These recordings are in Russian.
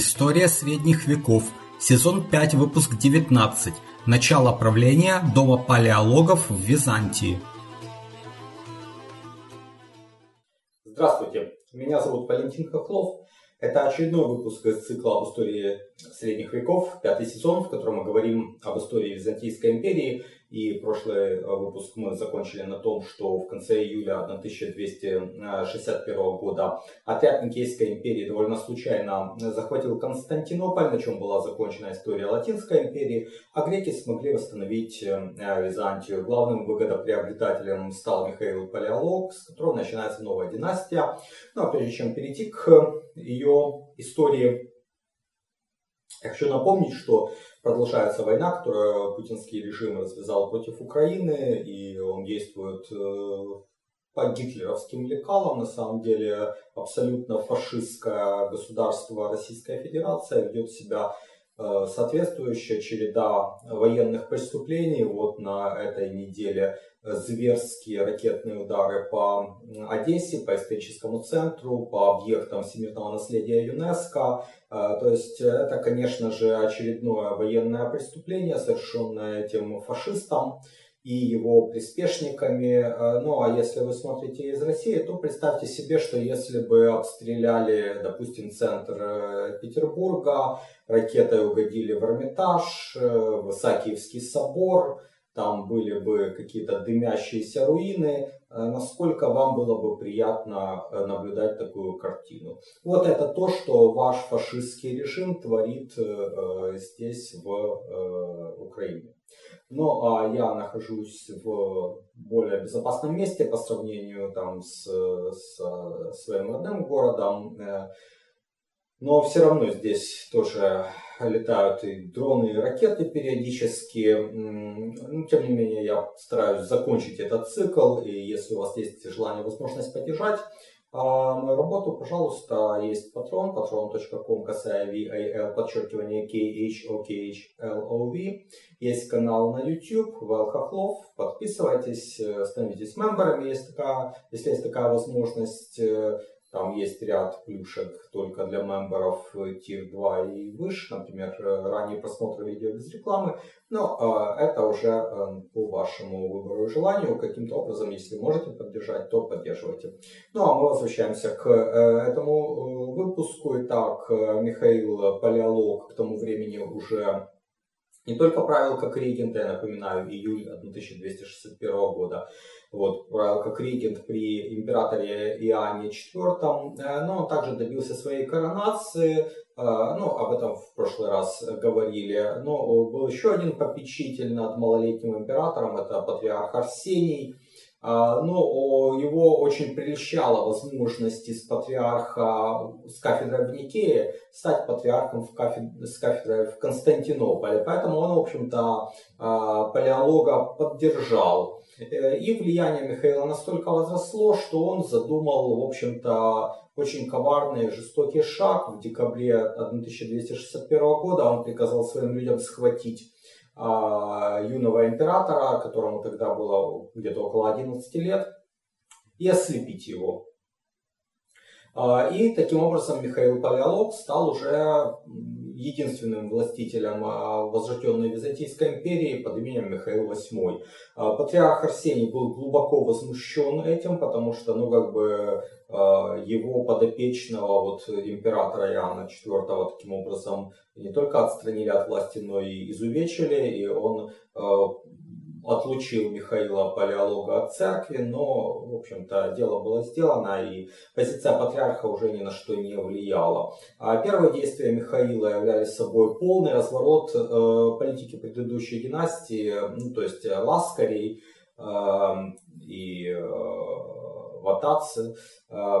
История средних веков. Сезон 5, выпуск 19. Начало правления дома палеологов в Византии. Здравствуйте, меня зовут Валентин Хохлов. Это очередной выпуск из цикла об истории средних веков, пятый сезон, в котором мы говорим об истории Византийской империи – и прошлый э, выпуск мы закончили на том, что в конце июля 1261 года отряд Никейской империи довольно случайно захватил Константинополь, на чем была закончена история Латинской империи, а греки смогли восстановить э, Византию. Главным выгодоприобретателем стал Михаил Палеолог, с которого начинается новая династия. Ну а прежде чем перейти к ее истории, хочу напомнить, что продолжается война, которую путинский режим развязал против Украины, и он действует э, по гитлеровским лекалам. На самом деле абсолютно фашистское государство Российская Федерация ведет себя э, соответствующая череда военных преступлений. Вот на этой неделе зверские ракетные удары по Одессе, по историческому центру, по объектам всемирного наследия ЮНЕСКо. А, то есть это, конечно же, очередное военное преступление, совершенное этим фашистом и его приспешниками. А, ну а если вы смотрите из России, то представьте себе, что если бы обстреляли, допустим, центр э, Петербурга, ракетой угодили в Эрмитаж, э, в Исаакиевский собор, там были бы какие-то дымящиеся руины, э, насколько вам было бы приятно э, наблюдать такую картину. Вот это то, что ваш фашистский режим творит э, здесь, в Украине. Ну, а я нахожусь в более безопасном месте по сравнению там, с, с своим родным городом. Но все равно здесь тоже летают и дроны, и ракеты периодически. Но, тем не менее, я стараюсь закончить этот цикл. И если у вас есть желание, возможность поддержать а мою работу, пожалуйста, есть патрон, patron.com, касая VAL, подчеркивание KHOKHLOV. Есть канал на YouTube, Вэл Хохлов. Подписывайтесь, становитесь мемберами, если, такая, если есть такая возможность. Там есть ряд плюшек только для мемберов Tier 2 и выше, например, ранний просмотр видео без рекламы. Но э, это уже э, по вашему выбору и желанию. Каким-то образом, если можете поддержать, то поддерживайте. Ну а мы возвращаемся к э, этому э, выпуску. Итак, э, Михаил Палеолог к тому времени уже не только правил как регент, я напоминаю, июль 1261 года, вот, правил как регент при императоре Иоанне IV, э, но он также добился своей коронации, э, ну, об этом в прошлый раз говорили, но был еще один попечитель над малолетним императором, это патриарх Арсений, но его очень прельщала возможность из патриарха с кафедрой в Никее стать патриархом в кафед... с кафедрой в Константинополе. Поэтому он, в общем-то, а, палеолога поддержал. Э, и влияние Михаила настолько возросло, что он задумал, в общем-то, очень коварный и жестокий шаг. В декабре 1261 года он приказал своим людям схватить а, юного императора, которому тогда было где-то около 11 лет, и ослепить его. А, и таким образом Михаил Палеолог стал уже единственным властителем а, возрожденной Византийской империи под именем Михаил VIII. Патриарх Арсений был глубоко возмущен этим, потому что, ну, как бы, его подопечного, вот, императора Иоанна IV, таким образом, не только отстранили от власти, но и изувечили, и он отлучил Михаила Палеолога от церкви, но, в общем-то, дело было сделано, и позиция патриарха уже ни на что не влияла. А первые действия Михаила являлись собой полный разворот э, политики предыдущей династии, ну, то есть Ласкарей э, и э, Ватацы. Э,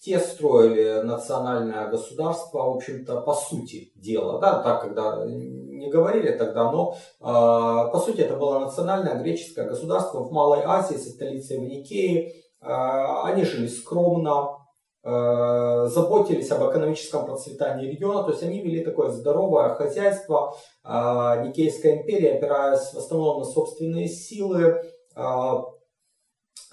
те строили национальное государство, в общем-то, по сути дела, да, так, когда не говорили тогда, но э, по сути это было национальное греческое государство в Малой Азии со столицей в Никее. Э, они жили скромно, э, заботились об экономическом процветании региона, то есть они вели такое здоровое хозяйство. Э, Никейская империя, опираясь в основном на собственные силы,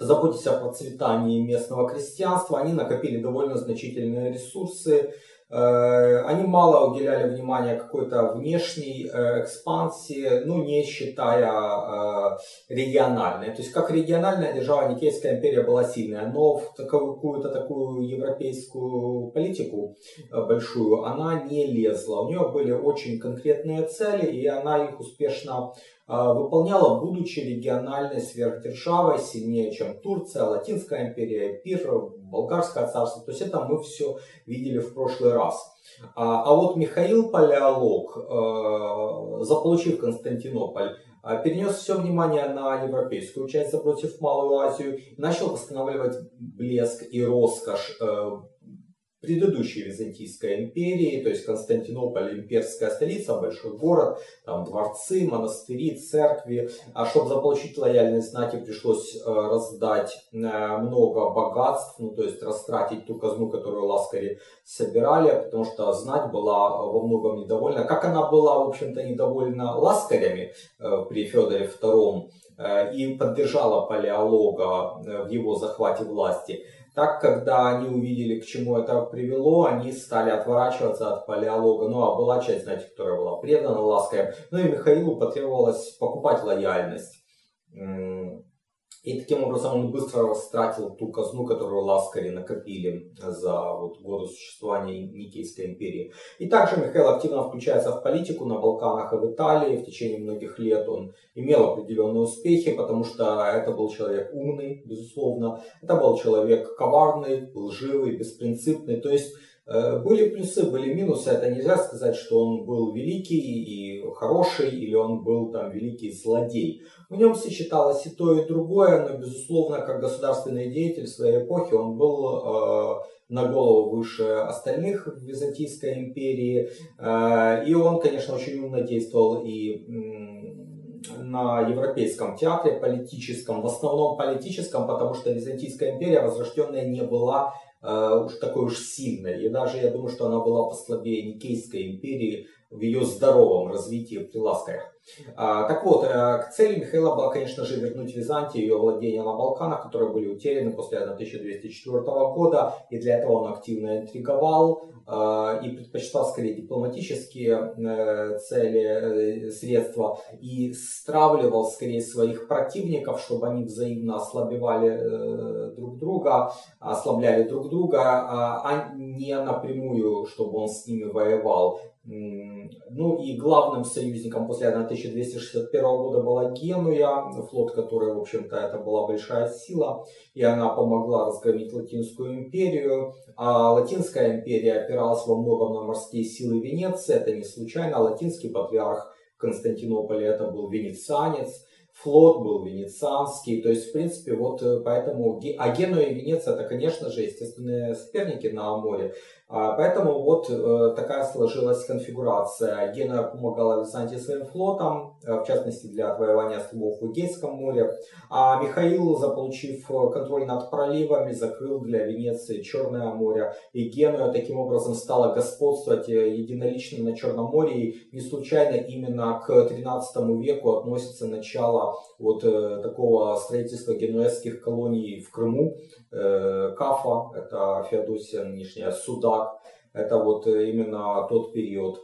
заботясь о процветании местного крестьянства, они накопили довольно значительные ресурсы, Э, они мало уделяли внимания какой-то внешней э, экспансии, ну не считая э, региональной. То есть как региональная держава Никейская империя была сильная, но в какую-то такую европейскую политику большую она не лезла. У нее были очень конкретные цели, и она их успешно выполняла, будучи региональной сверхдержавой, сильнее, чем Турция, Латинская империя, Пир, Болгарское царство. То есть это мы все видели в прошлый раз. А, а вот Михаил Палеолог, э, заполучив Константинополь, э, перенес все внимание на европейскую часть, запротив Малую Азию, и начал восстанавливать блеск и роскошь э, предыдущей Византийской империи, то есть Константинополь, имперская столица, большой город, там дворцы, монастыри, церкви. А чтобы заполучить лояльность знати, пришлось э, раздать э, много богатств, ну то есть растратить ту казну, которую ласкари собирали, потому что знать была во многом недовольна. Как она была, в общем-то, недовольна ласкарями э, при Федоре II и поддержала Палеолога в его захвате власти – так, когда они увидели, к чему это привело, они стали отворачиваться от палеолога. Ну, а была часть, знаете, которая была предана лаской. Ну и Михаилу потребовалось покупать лояльность. И таким образом он быстро растратил ту казну, которую ласкари накопили за вот, годы существования Никейской империи. И также Михаил активно включается в политику на Балканах и в Италии. В течение многих лет он имел определенные успехи, потому что это был человек умный, безусловно. Это был человек коварный, лживый, беспринципный. То есть были плюсы, были минусы. Это нельзя сказать, что он был великий и хороший, или он был там великий злодей. В нем сочеталось и то, и другое, но, безусловно, как государственный деятель своей эпохи, он был э, на голову выше остальных в Византийской империи. Э, и он, конечно, очень умно действовал и на европейском театре политическом, в основном политическом, потому что Византийская империя возрожденная не была Э, уж такой уж сильной. И даже я думаю, что она была послабее Никейской империи в ее здоровом развитии при Ласкарях. А, так вот, э, к цели Михаила была, конечно же, вернуть Византию ее владения на Балканах, которые были утеряны после 1204 года, и для этого он активно интриговал э, и предпочитал скорее дипломатические э, цели, средства, и стравливал скорее своих противников, чтобы они взаимно ослабевали друг друга, ослабляли друг друга, а, а не напрямую, чтобы он с ними воевал. Ну и главным союзником после 1261 года была Генуя, флот который, в общем-то, это была большая сила, и она помогла разгромить Латинскую империю. А Латинская империя опиралась во многом на морские силы Венеции, это не случайно. Латинский патриарх Константинополя это был венецианец, флот был венецианский, то есть, в принципе, вот э, поэтому, а Генуя и Венеция, это, конечно же, естественные соперники на море, поэтому вот э, такая сложилась конфигурация. Гена помогала Византии своим флотом, э, в частности для отвоевания островов в Эгейском море. А Михаил, заполучив э, контроль над проливами, закрыл для Венеции Черное море. И Генуя таким образом стала господствовать единолично на Черном море. И не случайно именно к 13 веку относится начало вот такого строительства генуэзских колоний в Крыму. Кафа, это Феодосия нынешняя, Суда, это вот э, именно тот период.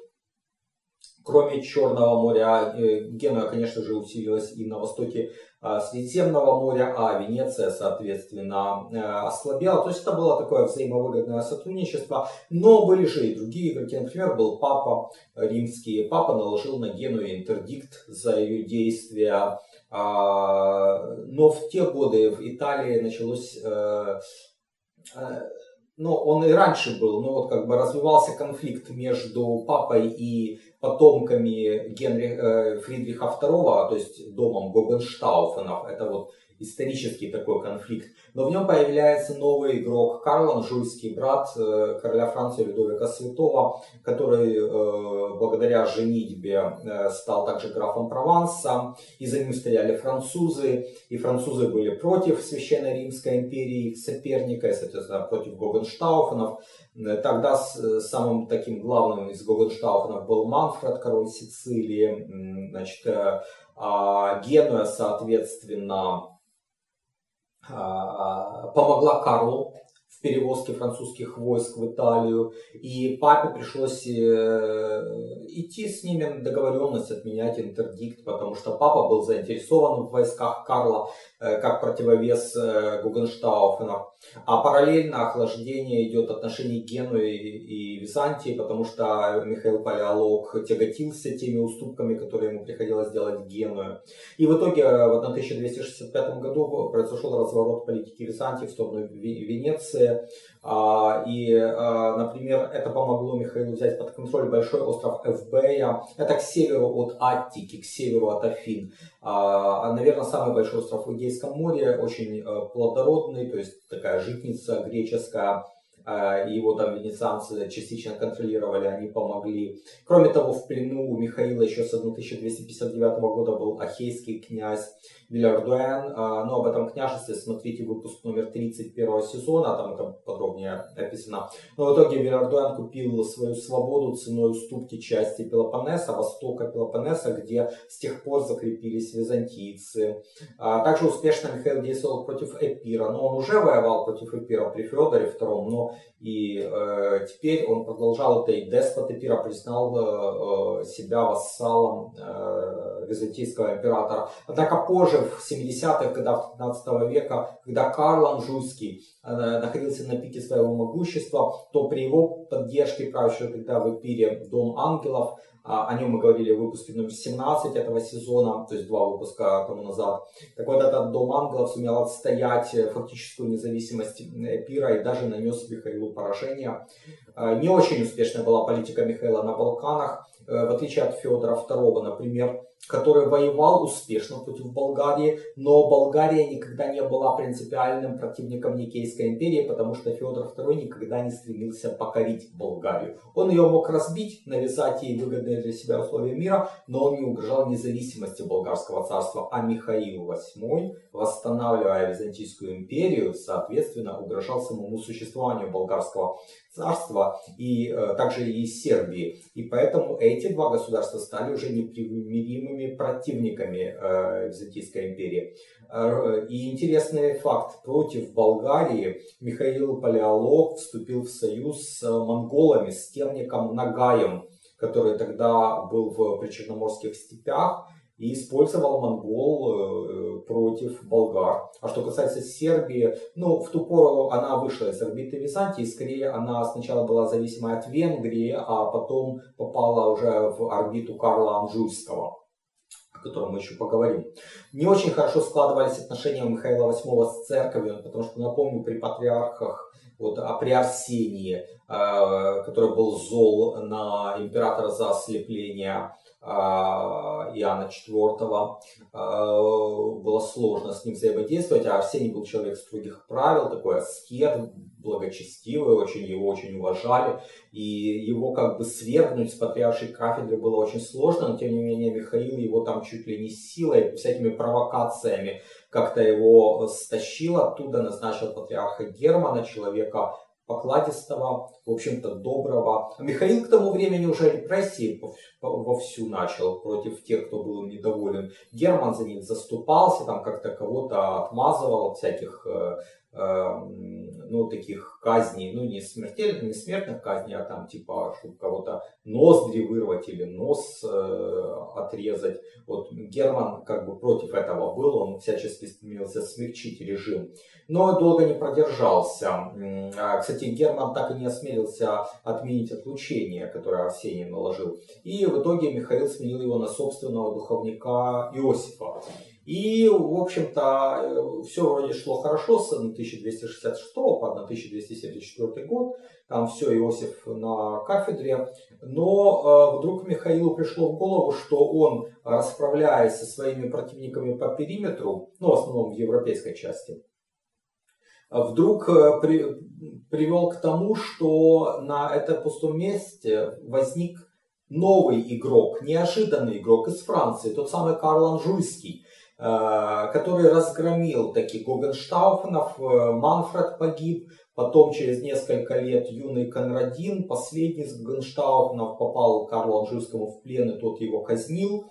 Кроме Черного моря, э, Генуя, конечно же, усилилась и на востоке а, Средиземного моря, а Венеция, соответственно, э, ослабела. То есть это было такое взаимовыгодное сотрудничество. Но были же и другие игроки. Например, был Папа римский. Папа наложил на Геную интердикт за ее действия. А, но в те годы в Италии началось ну, он и раньше был, но вот как бы развивался конфликт между папой и потомками Генри, э, Фридриха II, то есть домом Гогенштауфенов. Это вот исторический такой конфликт. Но в нем появляется новый игрок Карл, анжуйский брат э, короля Франции Людовика Святого, который э, благодаря женитьбе э, стал также графом Прованса. И за ним стояли французы. И французы были против Священной Римской империи, их соперника, и, соответственно, против Гогенштауфенов. Тогда самым таким главным из Гогенштауфенов был Манфред, король Сицилии. Значит, а Генуя, соответственно, помогла Карлу перевозке французских войск в Италию. И папе пришлось идти с ними на договоренность отменять интердикт, потому что папа был заинтересован в войсках Карла как противовес Гугенштауфена. А параллельно охлаждение идет отношений Генуи и Византии, потому что Михаил Палеолог тяготился теми уступками, которые ему приходилось делать Генуе. И в итоге в 1265 году произошел разворот политики Византии в сторону Венеции. А, и, а, например, это помогло Михаилу взять под контроль большой остров Эвбея. Это к северу от Аттики, к северу от Афин. А, наверное, самый большой остров в Эгейском море, очень плодородный, то есть такая житница греческая его там венецианцы частично контролировали, они помогли. Кроме того, в плену у Михаила еще с 1259 года был ахейский князь Вильярдуэн. А, но об этом княжестве смотрите выпуск номер 31 сезона, там это подробнее описано. Но в итоге Вильярдуэн купил свою свободу ценой уступки части Пелопоннеса, востока Пелопоннеса, где с тех пор закрепились византийцы. А, также успешно Михаил действовал против Эпира, но он уже воевал против Эпира при Федоре II, но и э, теперь он продолжал это, и деспот Эпира признал э, себя вассалом э, византийского императора. Однако позже в 70-х годах 15 века, когда Карл Анжуйский э, находился на пике своего могущества, то при его поддержке правящего тогда в Эпире Дом Ангелов, о нем мы говорили в выпуске номер 17 этого сезона, то есть два выпуска тому назад. Так вот, этот Дом Ангелов сумел отстоять фактическую независимость Эпира и даже нанес Михаилу поражение. Э, не очень успешная была политика Михаила на Балканах, э, в отличие от Федора II, например, который воевал успешно против Болгарии, но Болгария никогда не была принципиальным противником Никейской империи, потому что Федор II никогда не стремился покорить Болгарию. Он ее мог разбить, навязать ей выгодные для себя условия мира, но он не угрожал независимости болгарского царства, а Михаил VIII, восстанавливая Византийскую империю, соответственно, угрожал самому существованию болгарского царства и э, также и Сербии. И поэтому эти два государства стали уже непримиримыми противниками э, Византийской империи. Э, и интересный факт. Против Болгарии Михаил Палеолог вступил в союз с монголами, с темником Нагаем, который тогда был в причерноморских степях и использовал монгол э, против болгар. А что касается Сербии, ну, в ту пору она вышла из орбиты Византии, скорее она сначала была зависимой от Венгрии, а потом попала уже в орбиту Карла Анжуйского котором мы еще поговорим. Не очень хорошо складывались отношения у Михаила VIII с церковью, потому что, напомню, при патриархах, вот, а при Арсении, э, который был зол на императора за ослепление Иоанна IV, а, было сложно с ним взаимодействовать, а Арсений был человек строгих правил, такой аскет, благочестивый, очень его очень уважали, и его как бы свергнуть с патриаршей кафедры было очень сложно, но тем не менее Михаил его там чуть ли не силой, всякими провокациями как-то его стащил оттуда, назначил патриарха Германа, человека покладистого, в общем-то, доброго. Михаил к тому времени уже репрессии вовсю начал против тех, кто был недоволен. Герман за них заступался, там как-то кого-то отмазывал от всяких э, ну, таких казней, ну, не смертельных, не смертных казней, а там, типа, чтобы кого-то ноздри вырвать или нос э, отрезать. Вот Герман как бы против этого был, он всячески стремился смягчить режим, но долго не продержался. А, кстати, Герман так и не осмелился отменить отлучение, которое Арсений наложил. И в итоге Михаил сменил его на собственного духовника Иосифа. И, в общем-то, э, все вроде шло хорошо с 1266 по 1274 год. Там все, Иосиф на кафедре. Но э, вдруг Михаилу пришло в голову, что он, расправляясь со своими противниками по периметру, ну, в основном в европейской части, вдруг э, при, привел к тому, что на этом пустом месте возник новый игрок, неожиданный игрок из Франции, тот самый Карл Анжуйский, который разгромил таких Гогенштауфенов, э, Манфред погиб, потом через несколько лет юный Конрадин, последний из Гогенштауфенов, попал Карлу Анжуйскому в плен, и тот его казнил.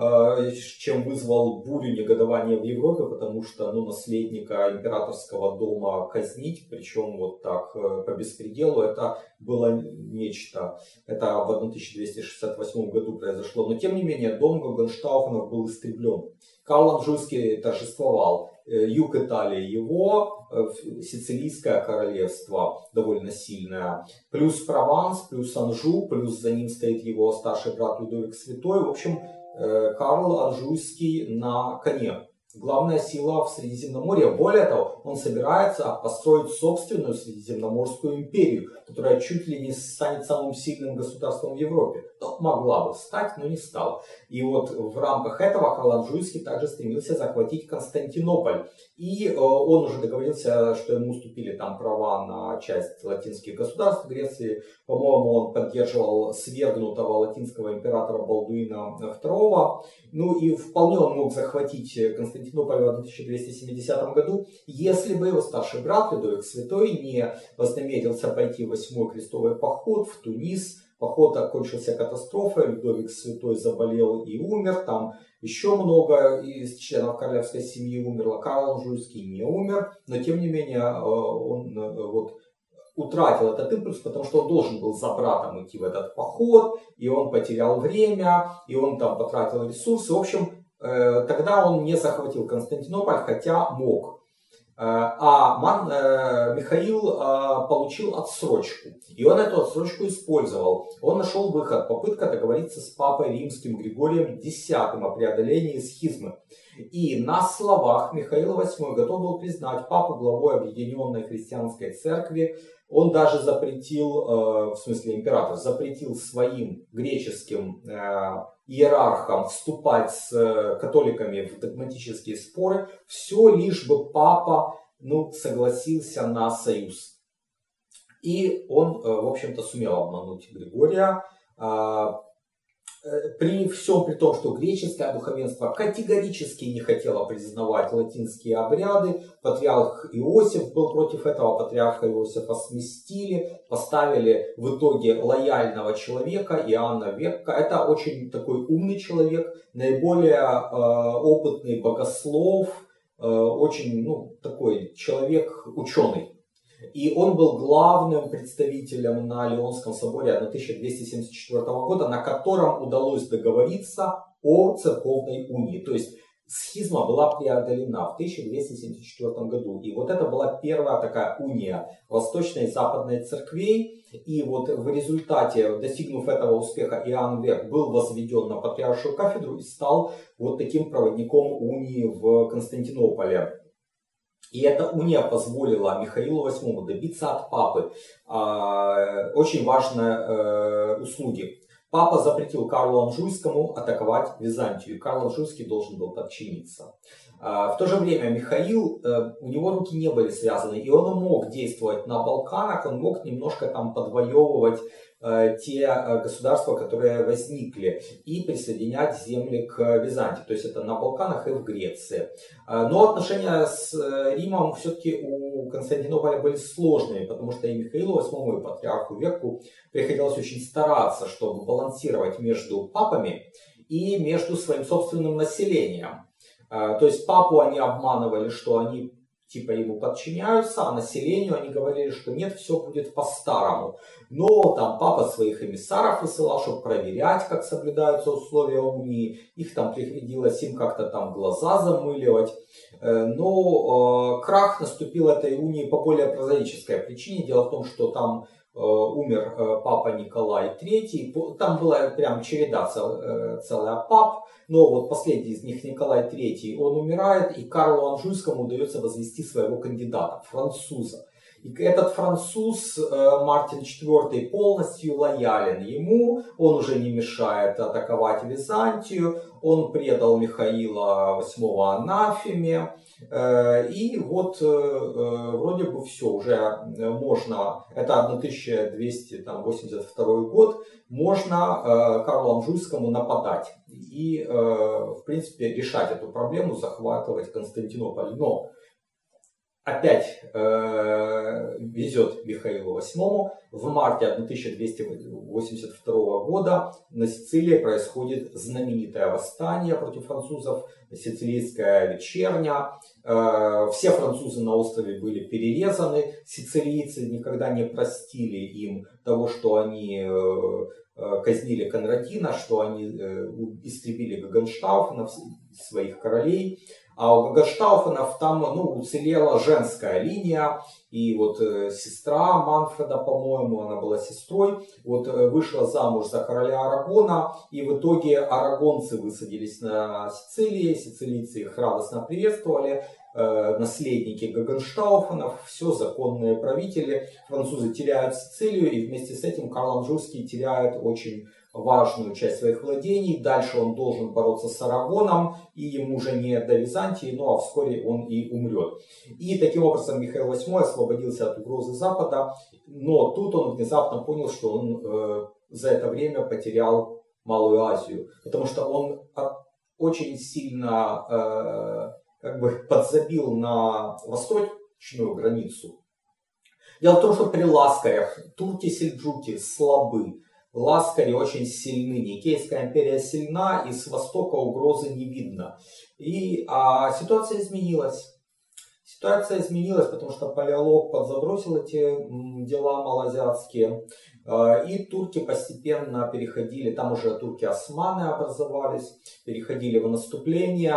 Э, э, чем вызвал бурю негодования в Европе, потому что ну, наследника императорского дома казнить, причем вот так э, по беспределу, это было нечто. Это в 1268 году произошло. Но тем не менее, дом Гогенштауфенов был истреблен. Карл Анжуйский торжествовал. Э, юг Италии его, э, Сицилийское королевство довольно сильное, плюс Прованс, плюс Анжу, плюс за ним стоит его старший брат Людовик Святой. В общем, э, Карл Анжуйский на коне главная сила в Средиземноморье. Более того, он собирается построить собственную Средиземноморскую империю, которая чуть ли не станет самым сильным государством в Европе. Ну, могла бы стать, но не стала. И вот в рамках этого Халанжуйский также стремился захватить Константинополь. И э, он уже договорился, что ему уступили там права на часть латинских государств Греции. По-моему, он поддерживал свергнутого латинского императора Балдуина II. Ну и вполне он мог захватить Константинополь в 1270 году, если бы его старший брат Людовик Святой не вознамерился пойти в восьмой крестовый поход в Тунис, Поход окончился катастрофой, Людовик Святой заболел и умер, там еще много из членов королевской семьи умерло, Карл Анжуйский не умер, но тем не менее э, он э, вот, утратил этот импульс, потому что он должен был за братом идти в этот поход, и он потерял время, и он там потратил ресурсы. В общем, тогда он не захватил Константинополь, хотя мог. Э, а Ман, э, Михаил э, получил отсрочку. И он эту отсрочку использовал. Он нашел выход, попытка договориться с папой римским Григорием X о преодолении схизмы. И на словах Михаил VIII готов был признать папу главой Объединенной Христианской Церкви. Он даже запретил, в смысле император, запретил своим греческим иерархам вступать с э, католиками в догматические споры, все лишь бы папа ну, согласился на союз. И он, э, в общем-то, сумел обмануть Григория. Э, при всем при том, что греческое духовенство категорически не хотело признавать латинские обряды, патриарх Иосиф был против этого, патриарха Иосифа сместили, поставили в итоге лояльного человека, Иоанна Векка. Это очень такой умный человек, наиболее э, опытный богослов, э, очень ну, такой человек ученый. И он был главным представителем на Леонском соборе 1274 года, на котором удалось договориться о церковной унии. То есть схизма была преодолена в 1274 году. И вот это была первая такая уния восточной и западной церквей. И вот в результате, достигнув этого успеха, Иоанн Век был возведен на патриаршую кафедру и стал вот таким проводником унии в Константинополе. И эта уния позволила Михаилу VIII добиться от папы э, очень важной э, услуги. Папа запретил Карлу Анжуйскому атаковать Византию, Карл Анжуйский должен был подчиниться. Э, в то же время Михаил, э, у него руки не были связаны, и он мог действовать на Балканах, он мог немножко там подвоевывать те э, государства, которые возникли, и присоединять земли к Византии. То есть это на Балканах и в Греции. Э, но отношения с Римом все-таки у Константинополя были сложными, потому что и Михаилу VIII, и патриарху Веку приходилось очень стараться, чтобы балансировать между папами и между своим собственным населением. То есть папу они обманывали, что они типа ему подчиняются, а населению они говорили, что нет, все будет по-старому. Но там папа своих эмиссаров высылал, чтобы проверять, как соблюдаются условия унии. Их там приходилось им как-то там глаза замыливать. Э, но э, крах наступил этой унии по более прозаической причине. Дело в том, что там умер э, папа Николай III. Там была прям череда э, целая пап, но вот последний из них, Николай III, он умирает, и Карлу Анжуйскому удается возвести своего кандидата, француза. И этот француз Мартин IV полностью лоялен ему, он уже не мешает атаковать Византию, он предал Михаила VIII анафеме, Э, и вот э, э, вроде бы все, уже можно, это 1282 год, можно Карлу Анжуйскому нападать и, в принципе, решать эту проблему, захватывать Константинополь. Но опять э, везет Михаилу VIII. В марте 1282 года на Сицилии происходит знаменитое восстание против французов, сицилийская вечерня. Э, все французы на острове были перерезаны. Сицилийцы никогда не простили им того, что они э, э казнили Конрадина, что они э, истребили Гагенштауфена, своих королей. А у Гагаштауфенов там ну, уцелела женская линия, и вот э, сестра Манфреда, по-моему, она была сестрой, вот э, вышла замуж за короля Арагона, и в итоге арагонцы высадились на Сицилии, сицилийцы их радостно приветствовали, э, наследники Гагенштауфенов, все законные правители, французы теряют Сицилию, и вместе с этим Карл Анжуйский теряет очень важную часть своих владений. Дальше он должен бороться с Арагоном, и ему уже не до Византии, ну а вскоре он и умрет. И таким образом Михаил VIII освободился от угрозы Запада, но тут он внезапно понял, что он э, за это время потерял Малую Азию, потому что он очень сильно э, как бы подзабил на восточную границу. Дело в том, что при Ласкарях турки-сельджуки слабы, Ласкари очень сильны, Никейская империя сильна, и с востока угрозы не видно. И а, ситуация изменилась. Ситуация изменилась, потому что палеолог подзабросил эти дела малоазиатские. А, и турки постепенно переходили, там уже турки-османы образовались, переходили в наступление.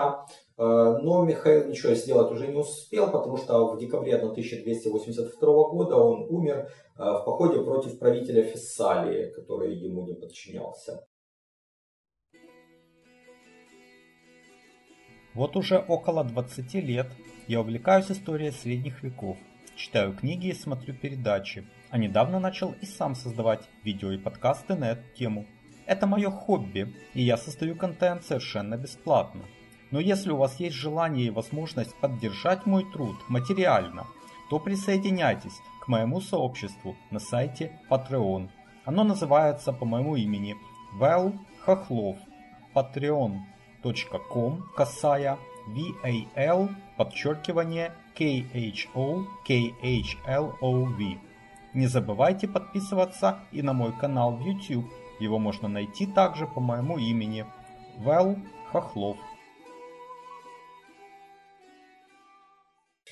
Э, но Михаил ничего сделать уже не успел, потому что в декабре 1282 года он умер э, в походе против правителя Фессалии, который ему не подчинялся. Вот уже около 20 лет я увлекаюсь историей средних веков, читаю книги и смотрю передачи, а недавно начал и сам создавать видео и подкасты на эту тему. Это мое хобби, и я создаю контент совершенно бесплатно. Но если у вас есть желание и возможность поддержать мой труд материально, то присоединяйтесь к моему сообществу на сайте Patreon. Оно называется по моему имени Вэл Хохлов. patreon.com касая VAL подчеркивание KHO KHLOV. Не забывайте подписываться и на мой канал в YouTube. Его можно найти также по моему имени Вэл Хохлов.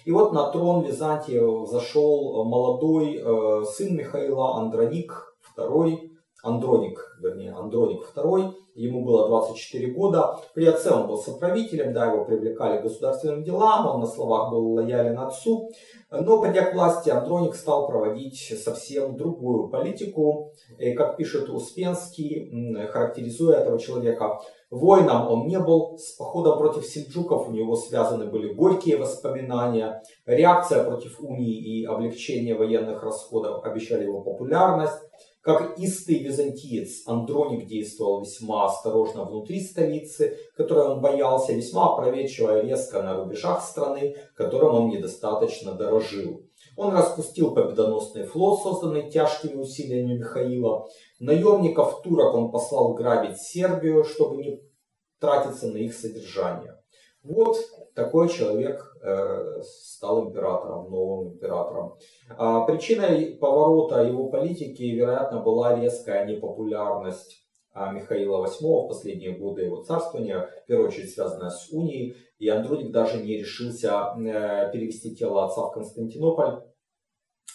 И вот на трон Византии зашел молодой э, сын Михаила Андроник II, Андроник, вернее, Андроник II, ему было 24 года. При отце он был соправителем, да, его привлекали к государственным делам, он на словах был лоялен отцу. Но, придя к власти, Андроник стал проводить совсем другую политику. И, как пишет Успенский, характеризуя этого человека, Воином он не был, с походом против сельджуков у него связаны были горькие воспоминания, реакция против унии и облегчение военных расходов обещали его популярность. Как истый византиец, Андроник действовал весьма осторожно внутри столицы, которой он боялся, весьма опроветчиво и резко на рубежах страны, которым он недостаточно дорожил. Он распустил победоносный флот, созданный тяжкими усилиями Михаила. Наемников турок он послал грабить Сербию, чтобы не тратиться на их содержание. Вот такой человек э, стал императором, новым императором. А причиной поворота его политики, вероятно, была резкая непопулярность а, Михаила VIII в последние годы его царствования, в первую очередь связанная с унией, и Андроник даже не решился э, перевести тело отца в Константинополь,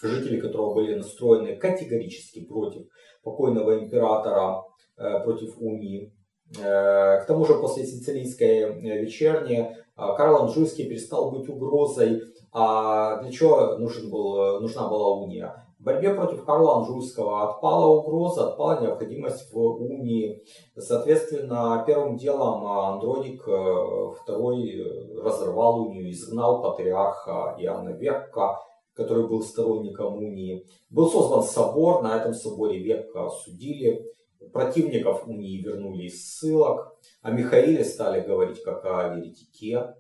жители которого были настроены категорически против покойного императора, э, против унии. Э, к тому же после сицилийской вечерни Карл Анжуйский перестал быть угрозой, а для чего нужен был, нужна была уния? В борьбе против Карла Анжуйского отпала угроза, отпала необходимость в унии. Соответственно, первым делом Андроник II э, разорвал унию, изгнал патриарха Иоанна Векка, который был сторонником унии. Был создан собор, на этом соборе Векка осудили. Противников унии вернули из ссылок. О Михаиле стали говорить как о еретике.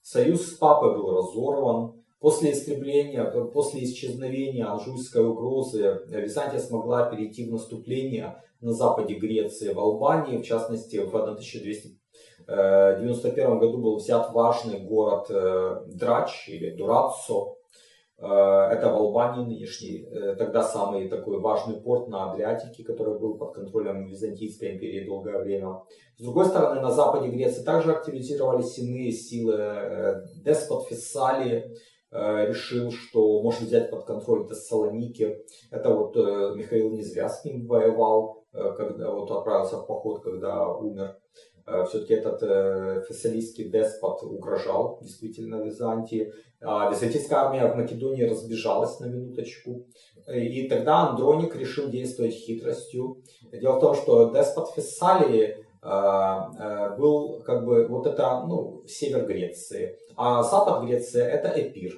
Союз с папой был разорван. После истребления, после исчезновения анжуйской угрозы Византия смогла перейти в наступление на западе Греции, в Албании, в частности в 1200 В 91 году был взят важный город Драч или Дураццо, Э, это в Албании нынешний, э, тогда самый такой важный порт на Адриатике, который был под контролем Византийской империи долгое время. С другой стороны, на западе Греции также активизировались иные силы. Э, деспот Фессалии решил, что может взять под контроль Тессалоники. Это вот Михаил Незвязкин воевал, когда вот отправился в поход, когда умер. Все-таки этот фессалийский деспот угрожал действительно Византии. А византийская армия в Македонии разбежалась на минуточку. И тогда Андроник решил действовать хитростью. Дело в том, что деспот Фессалии был как бы вот это, ну, север Греции, а запад Греции это Эпир.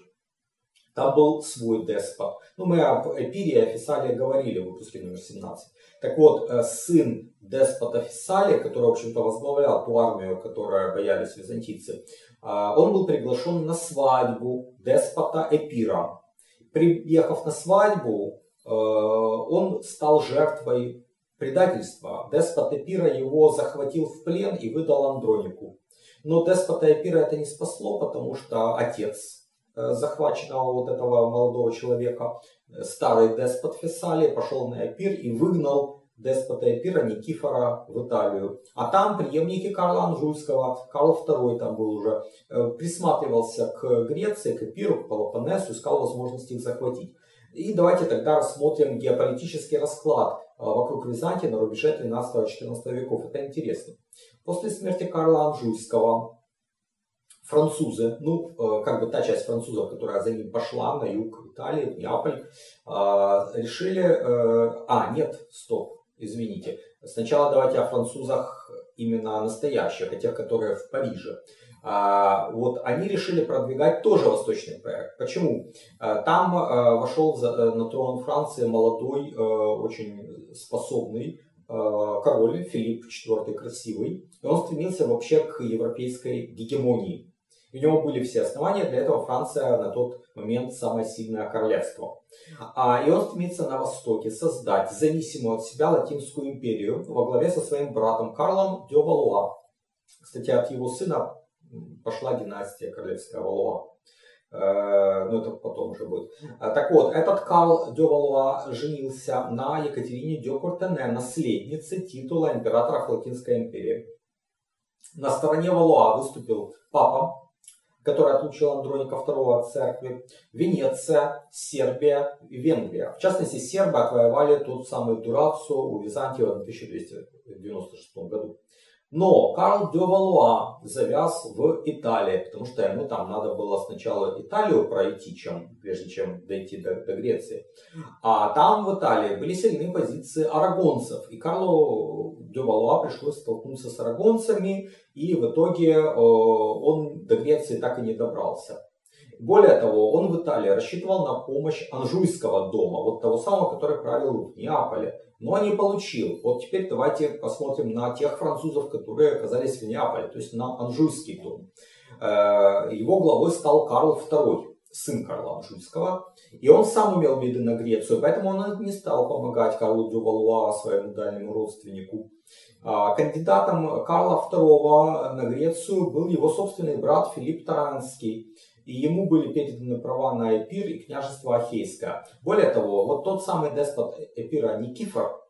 Там был свой деспот. Ну, мы об Эпире и Фессалии говорили в выпуске номер 17. Так вот, э, сын деспота Фессалия, который, в общем-то, возглавлял ту армию, которая боялись византийцы, а, он был приглашен на свадьбу деспота Эпира. Приехав на свадьбу, э, он стал жертвой предательства. Деспот Эпира его захватил в плен и выдал Андронику. Но деспота Эпира это не спасло, потому что отец э, захваченного вот этого молодого человека, э, старый деспот Фессалия, пошел на Эпир и выгнал деспота Эпира Никифора в Италию. А там преемники Карла Анжуйского, Карл II там был уже, э, присматривался к Греции, к Эпиру, к Пелопоннесу, искал возможности их захватить. И давайте тогда рассмотрим геополитический расклад э, вокруг Византии на рубеже 13-14 веков. Это интересно. После смерти Карла Анжуйского французы, ну, э, как бы та часть французов, которая за ним пошла на юг Италии, в Неаполь, решили... А, нет, стоп, извините. Сначала давайте о французах именно настоящих, о тех, которые в Париже. А, вот они решили продвигать тоже восточный проект. Почему? А, там а, вошел э, на трон Франции молодой, э, очень способный король Филипп IV красивый. И он стремился вообще к европейской гегемонии. У него были все основания, для этого Франция на тот момент самое сильное королевство. А, и он стремится на Востоке создать зависимую от себя Латинскую империю во главе со своим братом Карлом де Валуа. Кстати, от его сына пошла династия королевская Валуа. Э, ну, это потом уже будет. А, так вот, этот Карл де Валуа женился на Екатерине де Куртене, наследнице титула императора Латинской империи. На стороне Валуа выступил папа который отлучил Андроника II от церкви, Венеция, Сербия и Венгрия. В частности, сербы отвоевали тот самый Дурацу у Византии в 1296 году. Но Карл де Валуа завяз в Италии, потому что ему там надо было сначала Италию пройти, чем, прежде чем дойти до, до Греции. А там в Италии были сильные позиции арагонцев. И Карлу де Валуа пришлось столкнуться с арагонцами, и в итоге э, он до Греции так и не добрался. Более того, он в Италии рассчитывал на помощь Анжуйского дома, вот того самого, который правил в Неаполе но не получил. Вот теперь давайте посмотрим на тех французов, которые оказались в Неаполе, то есть на Анжуйский дом. Э, его главой стал Карл II, сын Карла Анжуйского, и он сам имел виды на Грецию, поэтому он не стал помогать Карлу де Валуа, своему дальнему родственнику. А кандидатом Карла II на Грецию был его собственный брат Филипп Таранский и ему были переданы права на Эпир и княжество Ахейское. Более того, вот тот самый деспот Эпира Никифор,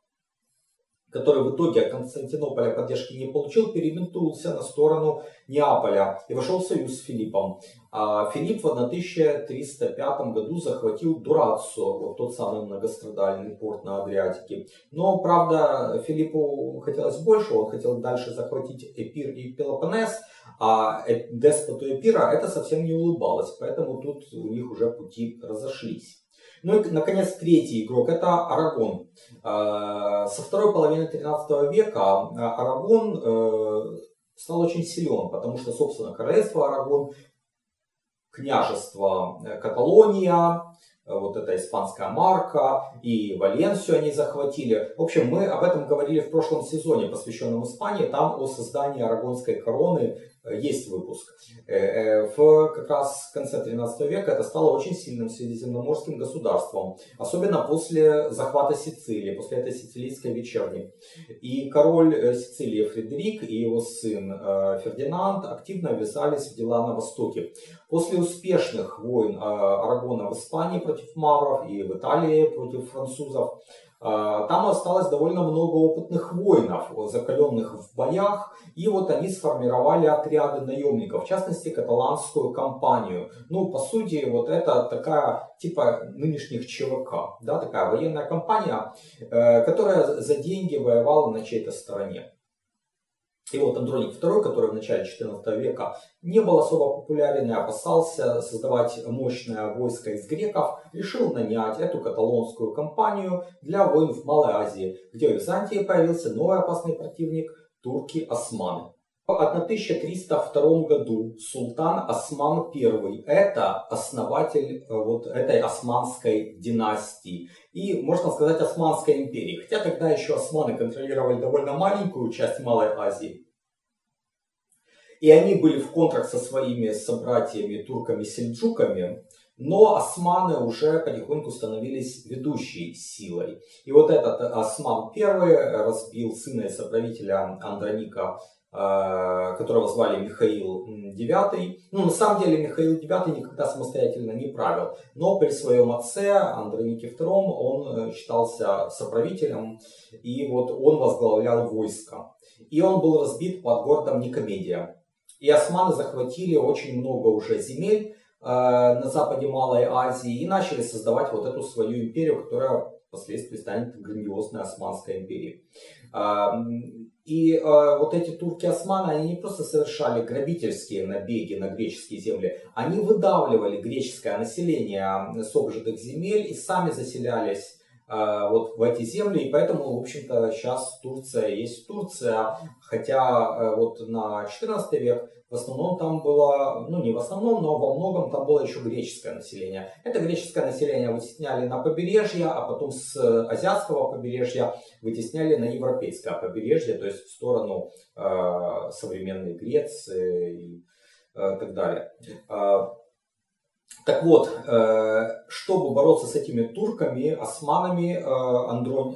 который в итоге от Константинополя поддержки не получил, переметнулся на сторону Неаполя и вошел в союз с Филиппом. А Филипп в 1305 году захватил Дураццо, вот тот самый многострадальный порт на Адриатике. Но, правда, Филиппу хотелось больше, он хотел дальше захватить Эпир и Пелопоннес, а деспоту Эпира это совсем не улыбалось, поэтому тут у них уже пути разошлись. Ну и, наконец, третий игрок – это Арагон. А, со второй половины 13 века а, Арагон э, стал очень силен, потому что, собственно, королевство Арагон, княжество э, Каталония, вот эта испанская марка, и Валенсию они захватили. В общем, мы об этом говорили в прошлом сезоне, посвященном Испании. Там о создании Арагонской короны Э, есть выпуск. Э, э, в как раз конце 13 века это стало очень сильным средиземноморским государством, особенно после захвата Сицилии, после этой сицилийской вечерни. И король Сицилии Фредерик и его сын Фердинанд активно ввязались в дела на Востоке. После успешных войн Арагона в Испании против мавров и в Италии против французов, там осталось довольно много опытных воинов, закаленных в боях, и вот они сформировали отряды наемников, в частности каталанскую компанию. Ну, по сути, вот это такая типа нынешних ЧВК, да, такая военная компания, э, которая за деньги воевала на чьей-то стороне. И вот Андроник II, который в начале XIV века не был особо популярен и опасался создавать мощное войско из греков, решил нанять эту каталонскую компанию для войн в Малой Азии, где в Византии появился новый опасный противник – турки-османы. В 1302 году султан Осман I – это основатель э, вот этой османской династии и, можно сказать, Османской империи. Хотя тогда еще османы контролировали довольно маленькую часть Малой Азии. И они были в контракт со своими собратьями турками-сельджуками, но османы уже потихоньку становились ведущей силой. И вот этот Осман I разбил сына и соправителя Андроника которого звали Михаил IX. Ну, на самом деле Михаил IX никогда самостоятельно не правил, но при своем отце Андронике II он э, считался соправителем, и вот он возглавлял войско. И он был разбит под городом Никомедия. И османы захватили очень много уже земель э, на западе Малой Азии и начали создавать вот эту свою империю, которая впоследствии станет грандиозной Османской империей. Э, и э, вот эти турки-османы, они не просто совершали грабительские набеги на греческие земли, они выдавливали греческое население с обжитых земель и сами заселялись а, вот в эти земли, и поэтому, в общем-то, сейчас Турция есть Турция, хотя э, вот на 14 век в основном там было, ну не в основном, но во многом там было еще греческое население. Это греческое население вытесняли на побережье, а потом с азиатского побережья вытесняли на европейское побережье, то есть в сторону э, современной Греции и э, так далее. А, так вот, э, чтобы бороться с этими турками, османами, э,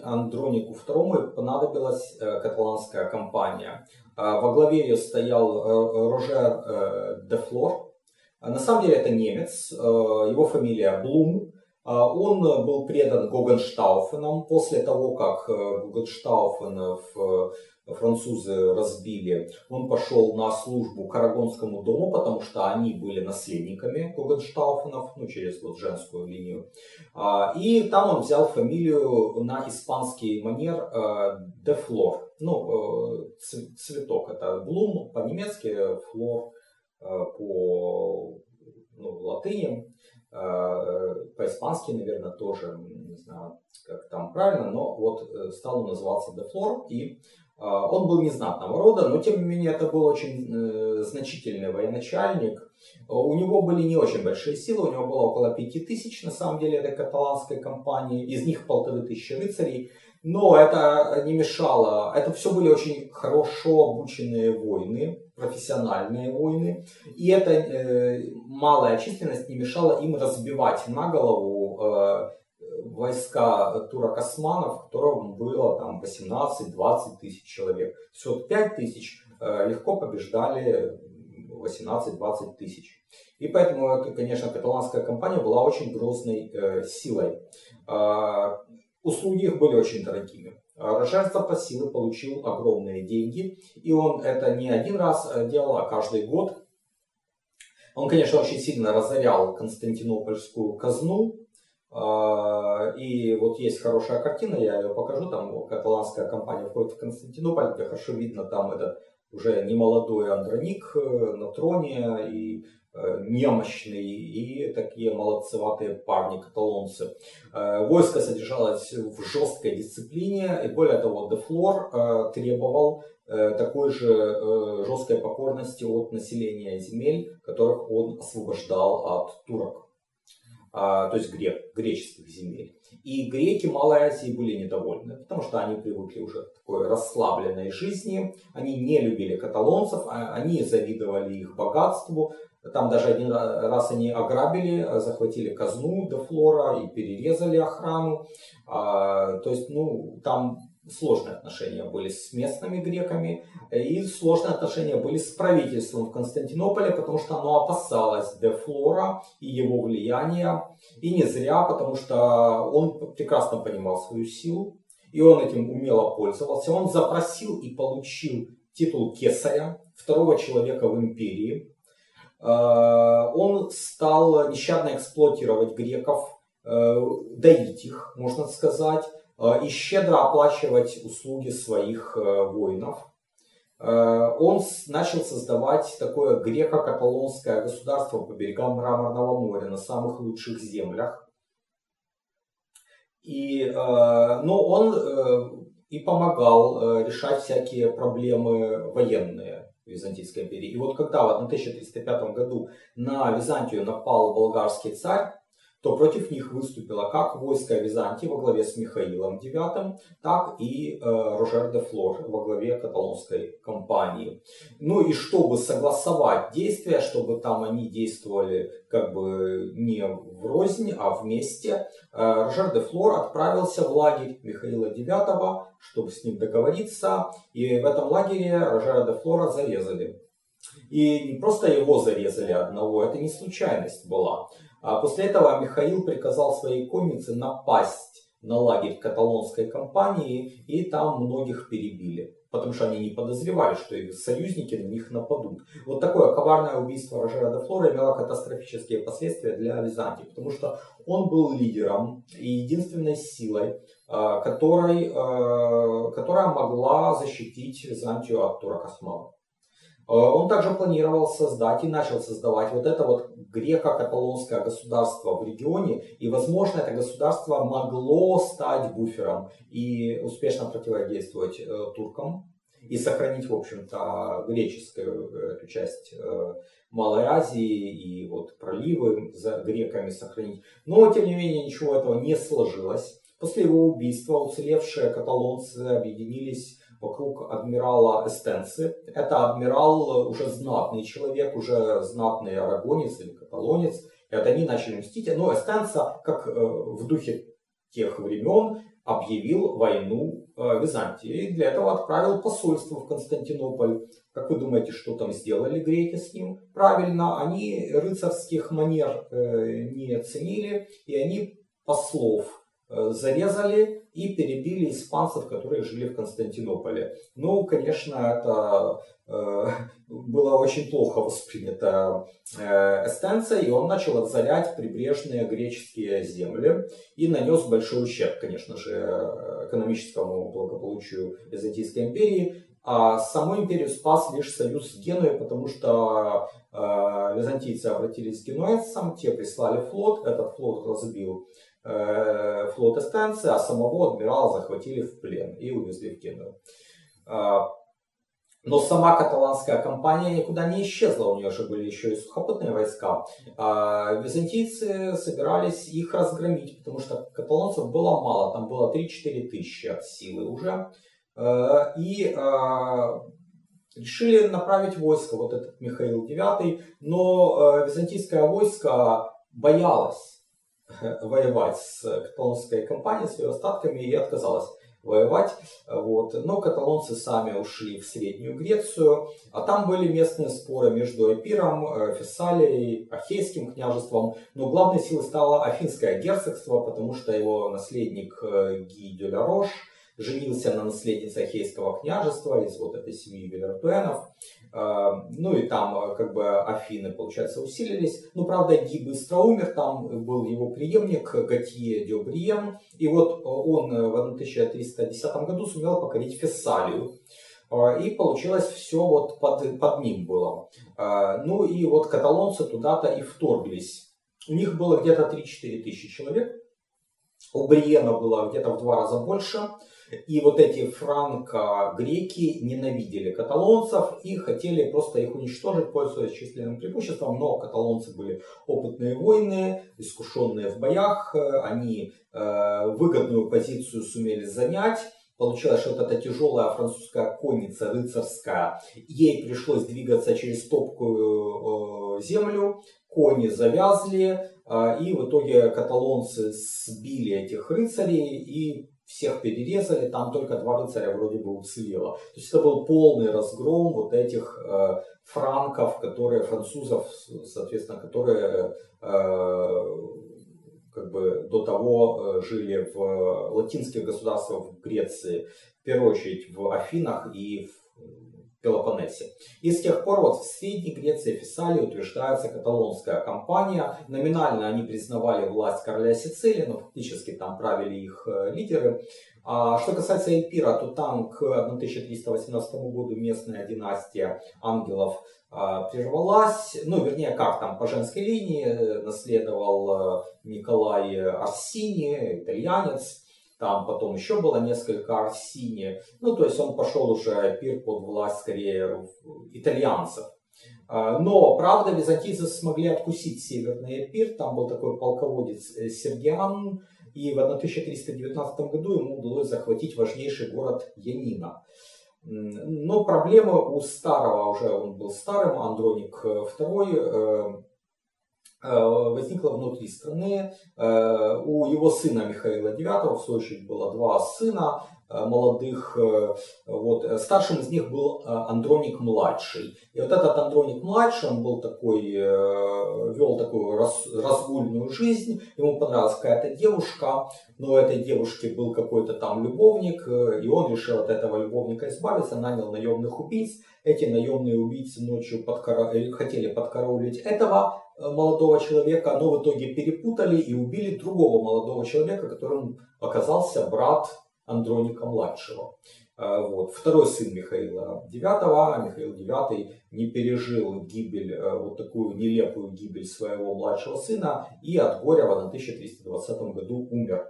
Андронику II понадобилась э, каталанская компания. Во главе ее стоял Рожер де Флор. На самом деле это немец, его фамилия Блум. Он был предан Гогенштауфеном после того, как Гогенштауфен в французы разбили, он пошел на службу к Арагонскому дому, потому что они были наследниками Гогенштауфенов, ну, через вот женскую линию. А, и там он взял фамилию на испанский манер э, де Флор. Ну, э, цветок это блум по-немецки, флор э, по ну, латыни. По-испански, наверное, тоже, не знаю, как там правильно, но вот стал он называться де Флор, и он был незнатного рода, но тем не менее это был очень э, значительный военачальник. У него были не очень большие силы, у него было около пяти тысяч на самом деле этой каталанской компании, из них полторы тысячи рыцарей. Но это не мешало, это все были очень хорошо обученные войны, профессиональные войны. И эта э, малая численность не мешала им разбивать на голову э, войска турок-османов, которым было там 18-20 тысяч человек. Все 5 тысяч э, легко побеждали 18-20 тысяч. И поэтому, конечно, каталанская компания была очень грозной э, силой. Э, услуги их были очень дорогими. Рожер за силы получил огромные деньги, и он это не один раз э, делал, а каждый год. Он, конечно, очень сильно разорял Константинопольскую казну, а, и вот есть хорошая картина, я ее покажу, там каталанская компания входит в Константинополь, где хорошо видно там этот уже немолодой Андроник э, на троне и э, немощный и такие молодцеватые парни каталонцы. Э, войско содержалось в жесткой дисциплине и более того Дефлор требовал такой же жесткой покорности от населения земель, которых он освобождал от турок. то есть грек, греческих земель. И греки Малой Азии были недовольны, потому что они привыкли уже к такой расслабленной жизни, они не любили каталонцев, а они завидовали их богатству, там даже один раз они ограбили, захватили казну де Флора и перерезали охрану. А, то есть, ну, там сложные отношения были с местными греками и сложные отношения были с правительством в Константинополе, потому что оно опасалось де Флора и его влияния. И не зря, потому что он прекрасно понимал свою силу, и он этим умело пользовался. Он запросил и получил титул кесаря, второго человека в империи. Э, он стал нещадно эксплуатировать греков, э, доить их, можно сказать, э, и щедро оплачивать услуги своих воинов. Он начал создавать такое греко-каталонское государство по берегам Мраморного моря на самых лучших землях. И, но он и помогал решать всякие проблемы военные. Византийской империи. И вот когда в 1305 году на Византию напал болгарский царь, то против них выступило как войско Византии во главе с Михаилом IX, так и э, Рожер де Флор во главе каталонской кампании. Ну и чтобы согласовать действия, чтобы там они действовали как бы не в рознь, а вместе, э, Рожер де Флор отправился в лагерь Михаила IX, чтобы с ним договориться, и в этом лагере Рожера де Флора зарезали. И не просто его зарезали одного, это не случайность была. А после этого Михаил приказал своей коннице напасть на лагерь каталонской компании, и там многих перебили. Потому что они не подозревали, что их союзники на них нападут. Вот такое коварное убийство Рожера де Флора имело катастрофические последствия для Византии. Потому что он был лидером и единственной силой, а, которой, а, которая могла защитить Византию от турок османов. Э, он также планировал создать и начал создавать вот это вот греко-каталонское государство в регионе. И, возможно, это государство могло стать буфером и успешно противодействовать э, туркам и сохранить, в общем-то, греческую э, эту часть э, Малой Азии и вот проливы за греками сохранить. Но, тем не менее, ничего этого не сложилось. После его убийства уцелевшие каталонцы объединились вокруг адмирала Эстенцы. Это адмирал уже знатный человек, уже знатный арагонец или каталонец. И вот они начали мстить. Но Эстенца, как э, в духе тех времен, объявил войну э, Византии. И для этого отправил посольство в Константинополь. Как вы думаете, что там сделали греки с ним? Правильно, они рыцарских манер э, не ценили, и они послов зарезали и перебили испанцев, которые жили в Константинополе. Ну, конечно, это э, было очень плохо воспринято э, и он начал разорять прибрежные греческие земли и нанес большой ущерб, конечно же, экономическому благополучию Византийской империи. А саму империю спас лишь союз с Генуей, потому что э, византийцы обратились к генуэзцам, те прислали флот, этот флот разбил Э, флот эстонцы, а самого адмирала захватили в плен и увезли в Кению. А, но сама каталанская компания никуда не исчезла, у нее же были еще и сухопутные войска. А византийцы собирались их разгромить, потому что каталонцев было мало, там было 3-4 тысячи от силы уже. Э, и а, решили направить войско, вот этот Михаил IX, но э, византийское войско боялось воевать с каталонской компанией, с ее остатками, и отказалась воевать. Вот. Но каталонцы сами ушли в Среднюю Грецию, а там были местные споры между Эпиром, э, Фессалией, Ахейским княжеством. Но главной силой стало Афинское герцогство, потому что его наследник э, Ги де Ларош – женился на наследнице Ахейского княжества из вот этой семьи Велертуэнов. А, ну и там а, как бы Афины, получается, усилились. Ну, правда, Ги быстро умер, там был его преемник Готье Диобриен. И вот он в 1310 году сумел покорить Фессалию. И получилось все вот под, под ним было. Ну и вот каталонцы туда-то и вторглись. У них было где-то 3-4 тысячи человек. У Бриена было где-то в два раза больше. И вот эти франко-греки ненавидели каталонцев и хотели просто их уничтожить, пользуясь численным преимуществом. Но каталонцы были опытные воины, искушенные в боях. Они э, выгодную позицию сумели занять. Получилось, что вот эта тяжелая французская конница рыцарская, ей пришлось двигаться через топкую э, землю, кони завязли, э, и в итоге каталонцы сбили этих рыцарей и всех перерезали, там только два рыцаря вроде бы уцелело. То есть это был полный разгром вот этих э, франков, которые, французов, соответственно, которые э, как бы до того э, жили в латинских государствах, в Греции, в первую очередь в Афинах и в Пелопоннесе. И с тех пор вот в Средней Греции, Фессалии утверждается каталонская компания. Номинально они признавали власть короля Сицилии, но фактически там правили их э, лидеры. А что касается Эльпира, то там к 1318 году местная династия ангелов а, прервалась. Ну, вернее, как там, по женской линии э, наследовал э, Николай Арсини, итальянец. Там потом еще было несколько Арсини. Ну, то есть он пошел уже пир под власть скорее итальянцев. А, но, правда, византийцы смогли откусить северный пир. Там был такой полководец э, Сергиан. И в 1319 году ему удалось захватить важнейший город Янина. Но проблема у старого, уже он был старым, Андроник II, Э, возникла внутри страны. Э, у его сына Михаила IX, в свою очередь, было два сына э, молодых. Вот. Старшим из них был Андроник младший. И вот этот Андроник младший, он был такой, вел такую раз, разгульную жизнь. Ему понравилась какая-то девушка, но у этой девушки был какой-то там любовник, и он решил от этого любовника избавиться, нанял наемных убийц. Эти наемные убийцы ночью подкара... хотели подкараулить этого Э, молодого человека, но в итоге перепутали и убили другого молодого человека, которым оказался брат Андроника младшего. Э, вот. Второй сын Михаила IX, а Михаил IX не пережил гибель, э, вот такую нелепую гибель своего младшего сына и от горя в 1320 году умер.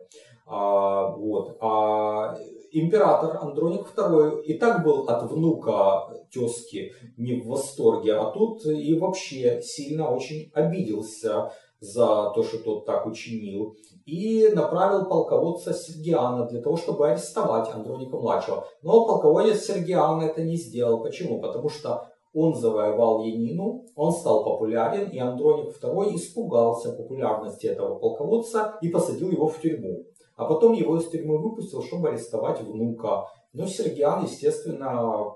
А, вот. А император Андроник II и так был от внука тезки не в восторге, а тут и вообще сильно очень обиделся за то, что тот так учинил, и направил полководца Сергиана для того, чтобы арестовать Андроника-младшего. Но полководец Сергиана это не сделал. Почему? Потому что он завоевал Янину, он стал популярен, и Андроник II испугался популярности этого полководца и посадил его в тюрьму. А потом его из тюрьмы выпустил, чтобы арестовать внука. Но Сергиан, естественно,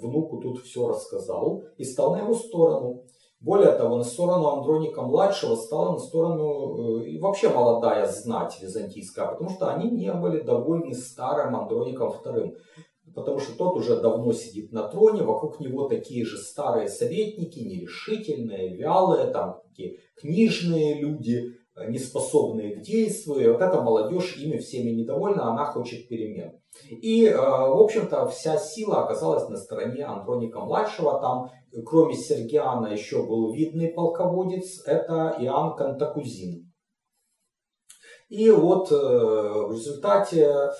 внуку тут все рассказал и стал на его сторону. Более того, на сторону Андроника-младшего стала на сторону э, и вообще молодая знать византийская, потому что они не были довольны старым Андроником II. Потому что тот уже давно сидит на троне, вокруг него такие же старые советники, нерешительные, вялые, там такие книжные люди, не способные к действию. И вот эта молодежь ими всеми недовольна, она хочет перемен. И, э, в общем-то, вся сила оказалась на стороне Андроника-младшего. Там, кроме Сергиана, еще был видный полководец, это Иоанн Кантакузин. И вот э, в результате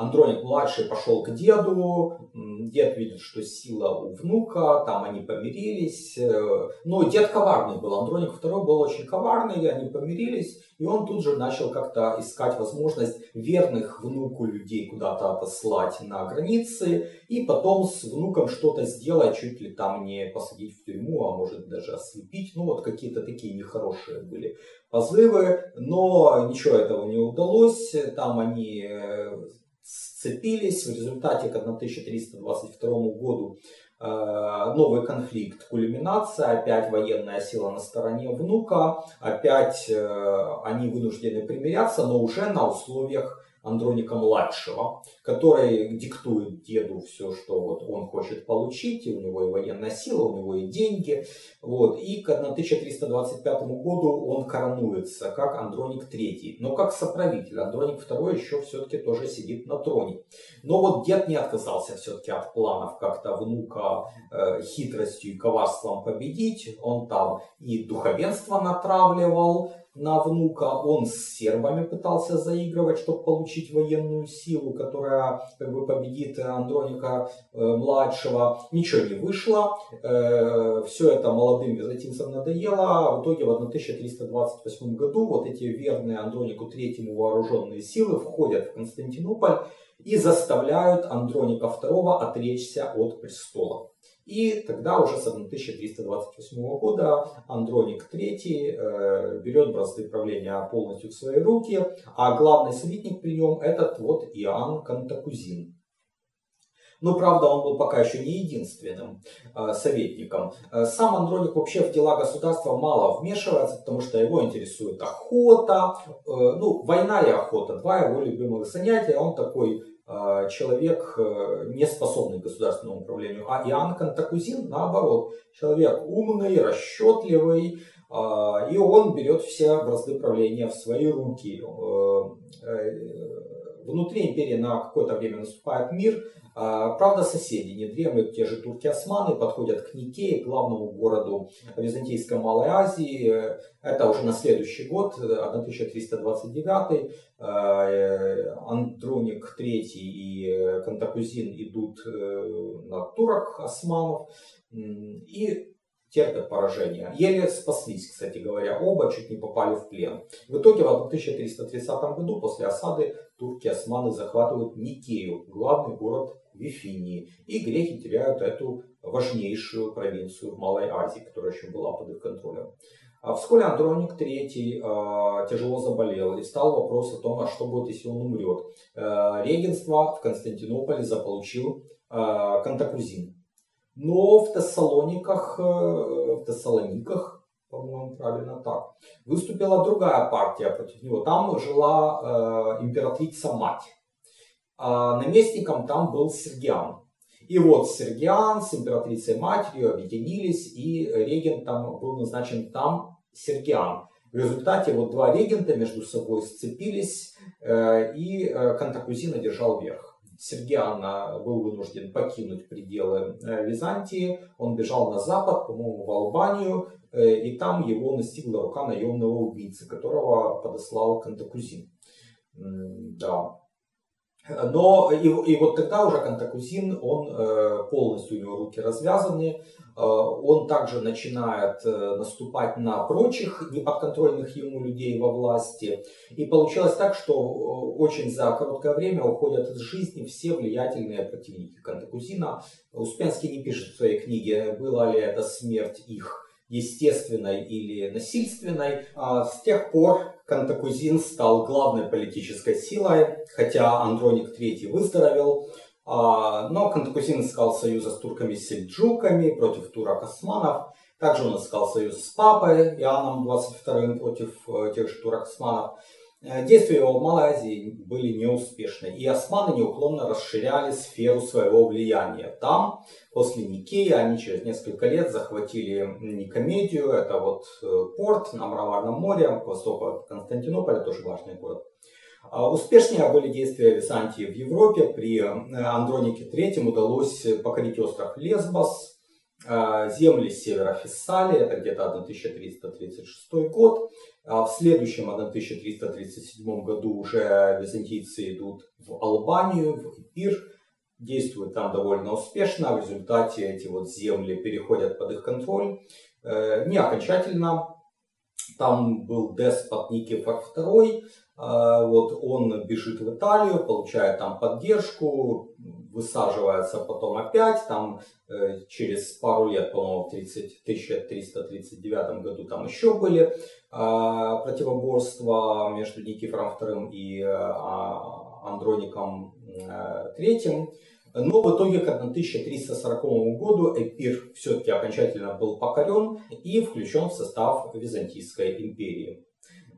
э, Андроник младший пошел к деду, дед видит, что сила у внука, там они помирились. Э, но дед коварный был, Андроник II был очень коварный, они помирились, и он тут же начал как-то искать возможность верных внуку людей куда-то отослать на границы, и потом с внуком что-то сделать, чуть ли там не посадить в тюрьму, а может даже ослепить. Ну вот какие-то такие нехорошие были позывы, но ничего этого не удалось. Там они э, сцепились. В результате к 1322 году э, новый конфликт, кульминация, опять военная сила на стороне внука, опять э, они вынуждены примиряться, но уже на условиях Андроника-младшего, который диктует деду все, что вот он хочет получить, и у него и военная сила, у него и деньги. Вот. И к 1325 году он коронуется как Андроник III, но как соправитель. Андроник II еще все-таки тоже сидит на троне. Но вот дед не отказался все-таки от планов как-то внука э, хитростью и коварством победить. Он там и духовенство натравливал, на внука. Он с сербами пытался заигрывать, чтобы получить военную силу, которая как бы победит Андроника э, младшего. Ничего не вышло. Э, все это молодым византийцам надоело. В итоге в 1328 году вот эти верные Андронику третьему вооруженные силы входят в Константинополь и заставляют Андроника II отречься от престола. И тогда уже с 1328 года Андроник III э, берет бразды правления полностью в свои руки, а главный советник при нем этот вот Иоанн Кантакузин. Но, правда, он был пока еще не единственным э, советником. Э, сам Андроник вообще в дела государства мало вмешивается, потому что его интересует охота, э, ну, война и охота, два его любимых занятия. Он такой человек, э, не способный к государственному управлению. А Иоанн Кантакузин, наоборот, человек умный, расчетливый, а, и он берет все бразды правления в свои руки. Внутри империи на какое-то время наступает мир, а, правда, соседи не дремлют, те же турки-османы подходят к Никее, главному городу Византийской Малой Азии. Это уже на следующий год, 1329. Э, Андроник III и Кантакузин идут э, на турок османов. И терпят поражение. Еле спаслись, кстати говоря, оба чуть не попали в плен. В итоге в 1330 году после осады турки османы захватывают Никею, главный город Вифинии, и греки теряют эту важнейшую провинцию в Малой Азии, которая еще была под их контролем. А вскоре Андроник III э, тяжело заболел и стал вопрос о том, а что будет, если он умрет. Э, регенство в Константинополе заполучил э, Кантакузин, но в Тессалониках, э, в Тессалониках, правильно так, выступила другая партия против него. Там жила э, императрица-мать. А наместником там был Сергиан. И вот Сергиан с императрицей-матерью объединились, и регентом был назначен там Сергиан. В результате вот два регента между собой сцепились, э, и э, Кантакузин одержал верх. Сергиан был вынужден покинуть пределы э, Византии. Он бежал на запад, по-моему, в Албанию, э, и там его настигла рука наемного убийцы, которого подослал Кантакузин. Да. Но и, и вот тогда уже Кантакузин, он э, полностью у него руки развязаны, Э, он также начинает э, наступать на прочих неподконтрольных ему людей во власти. И получилось так, что очень за короткое время уходят из жизни все влиятельные противники Кантакузина. Успенский не пишет в своей книге, была ли это смерть их естественной или насильственной. А с тех пор Кантакузин стал главной политической силой, хотя Андроник III выздоровел, а, но Кантакузин искал союза с турками-сельджуками против турок-османов. Также он искал союз с папой Иоанном XXII против э, тех же турок-османов. Э, действия его в Малайзии были неуспешны, и османы неуклонно расширяли сферу своего влияния. Там, после Никеи, они через несколько лет захватили Никомедию, это вот э, порт на Мраморном море, к востоку от Константинополя, тоже важный город. А успешнее были действия Византии в Европе. При э, Андронике III удалось покорить остров Лесбос, э, земли севера Фессалии, это где-то 1336 год. А в следующем 1337 году уже византийцы идут в Албанию, в Эпир, действуют там довольно успешно. В результате эти вот земли переходят под их контроль. Э, не окончательно. Там был деспот Никифор II, а, вот он бежит в Италию, получает там поддержку, высаживается потом опять, там э, через пару лет, по-моему, в 1339 году там еще были а, противоборства между Никифором II и а, Андроником III. Но в итоге к 1340 году Эпир все-таки окончательно был покорен и включен в состав Византийской империи.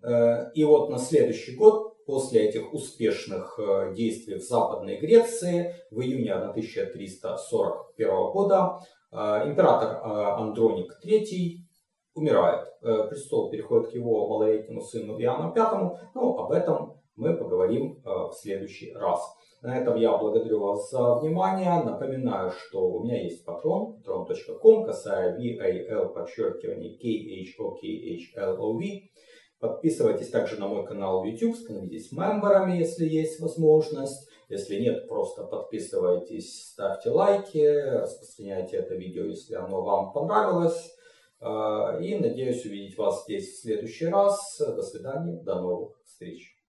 Э, и вот на следующий год, после этих успешных э, действий в Западной Греции, в июне 1341 года э, император Андроник III умирает. Престол переходит к его малолетнему сыну Иоанну V, но об этом мы поговорим в следующий раз. На этом я благодарю вас за внимание. Напоминаю, что у меня есть патрон, patron.com, касая VAL, подчеркивание KHOKHLOV. Подписывайтесь также на мой канал YouTube, становитесь мемберами, если есть возможность. Если нет, просто подписывайтесь, ставьте лайки, распространяйте это видео, если оно вам понравилось. А, и надеюсь увидеть вас здесь в следующий раз. До свидания, до новых встреч.